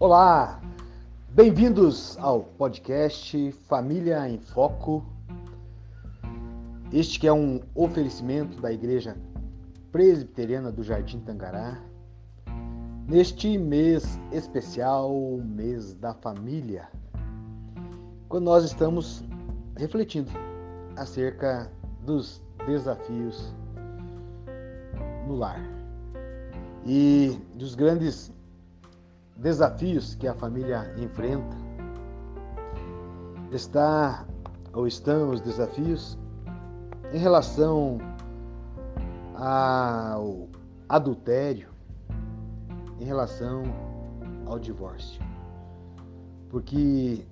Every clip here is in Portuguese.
Olá, bem-vindos ao podcast Família em Foco. Este que é um oferecimento da Igreja Presbiteriana do Jardim Tangará. Neste mês especial, mês da família, quando nós estamos refletindo acerca dos desafios no lar e dos grandes desafios que a família enfrenta. Está ou estão os desafios em relação ao adultério, em relação ao divórcio. Porque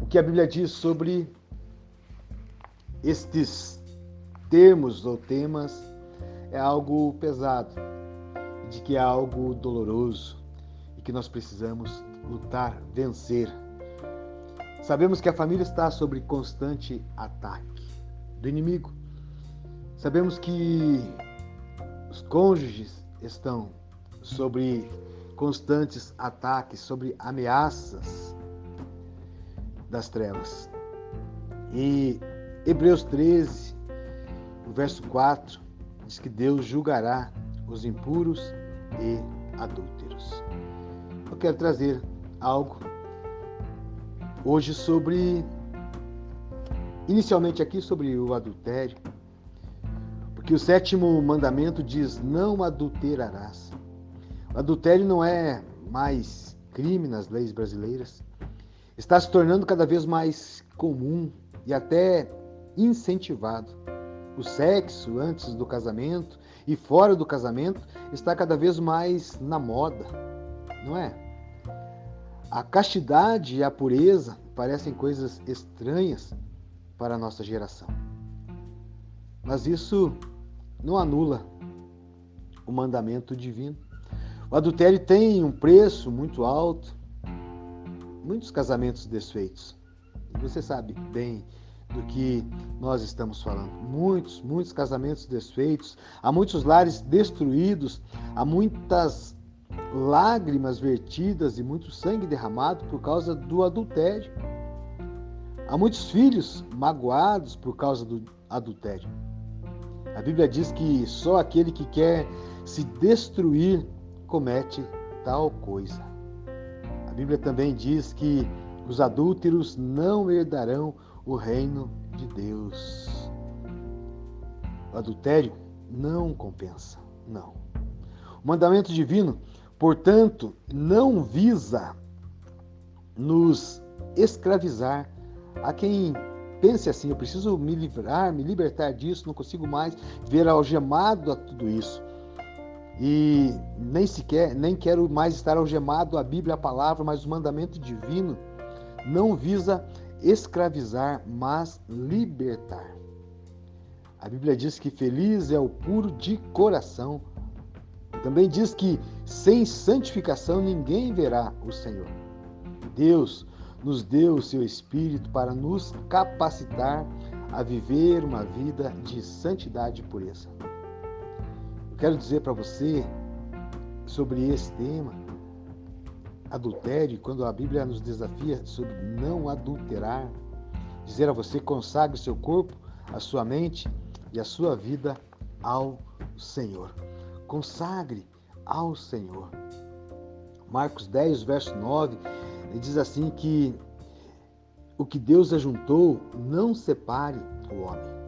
o que a Bíblia diz sobre estes termos ou temas é algo pesado, de que é algo doloroso que nós precisamos lutar, vencer. Sabemos que a família está sob constante ataque do inimigo. Sabemos que os cônjuges estão sobre constantes ataques, sobre ameaças das trevas. E Hebreus 13, o verso 4, diz que Deus julgará os impuros e adúlteros. Eu quero trazer algo hoje sobre, inicialmente aqui sobre o adultério, porque o sétimo mandamento diz: não adulterarás. O adultério não é mais crime nas leis brasileiras, está se tornando cada vez mais comum e até incentivado. O sexo antes do casamento e fora do casamento está cada vez mais na moda, não é? A castidade e a pureza parecem coisas estranhas para a nossa geração. Mas isso não anula o mandamento divino. O adultério tem um preço muito alto, muitos casamentos desfeitos. Você sabe bem do que nós estamos falando. Muitos, muitos casamentos desfeitos, há muitos lares destruídos, há muitas lágrimas vertidas e muito sangue derramado por causa do adultério. Há muitos filhos magoados por causa do adultério. A Bíblia diz que só aquele que quer se destruir comete tal coisa. A Bíblia também diz que os adúlteros não herdarão o reino de Deus. O adultério não compensa, não. O mandamento divino, portanto, não visa nos escravizar a quem pense assim, eu preciso me livrar, me libertar disso, não consigo mais ver algemado a tudo isso. E nem sequer, nem quero mais estar algemado à Bíblia, à palavra, mas o mandamento divino não visa escravizar, mas libertar. A Bíblia diz que feliz é o puro de coração. Também diz que sem santificação ninguém verá o Senhor. Deus nos deu o seu Espírito para nos capacitar a viver uma vida de santidade e pureza. Eu quero dizer para você sobre esse tema adultério, quando a Bíblia nos desafia sobre não adulterar, dizer a você consagre seu corpo, a sua mente e a sua vida ao Senhor. Consagre ao Senhor. Marcos 10, verso 9, ele diz assim que o que Deus ajuntou não separe o homem.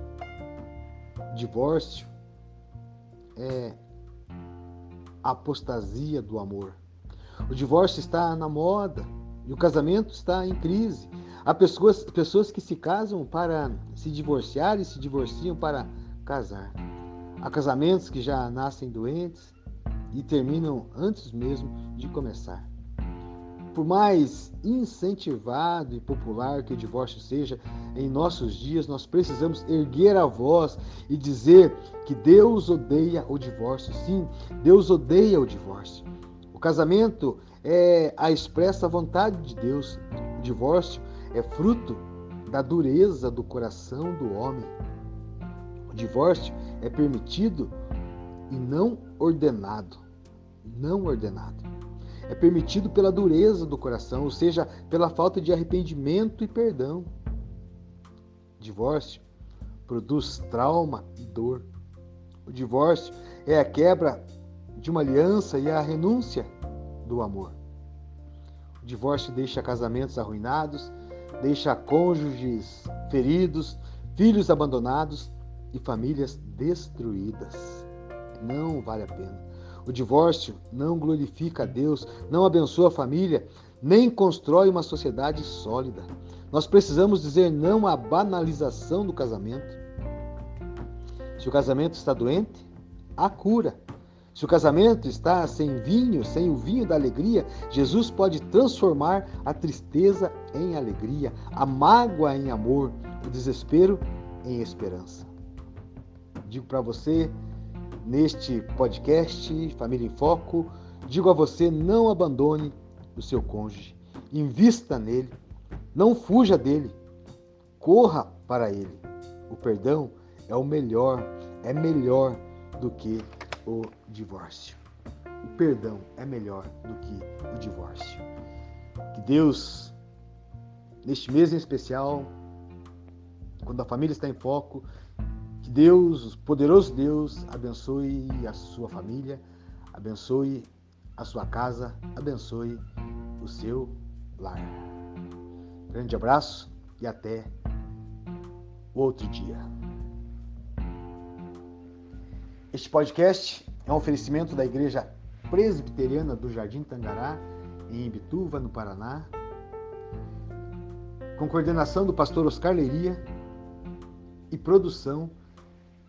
Divórcio é apostasia do amor. O divórcio está na moda e o casamento está em crise. Há pessoas, pessoas que se casam para se divorciar e se divorciam para casar. Há casamentos que já nascem doentes e terminam antes mesmo de começar. Por mais incentivado e popular que o divórcio seja em nossos dias, nós precisamos erguer a voz e dizer que Deus odeia o divórcio. Sim, Deus odeia o divórcio. O casamento é a expressa vontade de Deus. O divórcio é fruto da dureza do coração do homem. O divórcio é permitido e não ordenado. Não ordenado. é permitido pela dureza do coração, ou seja, pela falta de arrependimento e perdão. Divórcio produz trauma e dor. O divórcio é a quebra de uma aliança e a renúncia do amor. O divórcio deixa casamentos arruinados, deixa cônjuges feridos, filhos abandonados e famílias destruídas. Não vale a pena. O divórcio não glorifica a Deus, não abençoa a família, nem constrói uma sociedade sólida. Nós precisamos dizer não à banalização do casamento. Se o casamento está doente, há cura. Se o casamento está sem vinho, sem o vinho da alegria, Jesus pode transformar a tristeza em alegria, a mágoa em amor, o desespero em esperança. Digo para você, neste podcast Família em Foco, digo a você: não abandone o seu cônjuge, invista nele, não fuja dele, corra para ele. O perdão é o melhor, é melhor do que o divórcio. O perdão é melhor do que o divórcio. Que Deus, neste mês em especial, quando a família está em foco, que Deus, o poderoso Deus, abençoe a sua família, abençoe a sua casa, abençoe o seu lar. Grande abraço e até outro dia. Este podcast é um oferecimento da Igreja Presbiteriana do Jardim Tangará, em Ibituva, no Paraná, com coordenação do pastor Oscar Leiria e produção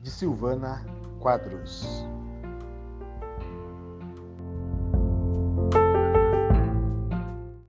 de Silvana Quadros.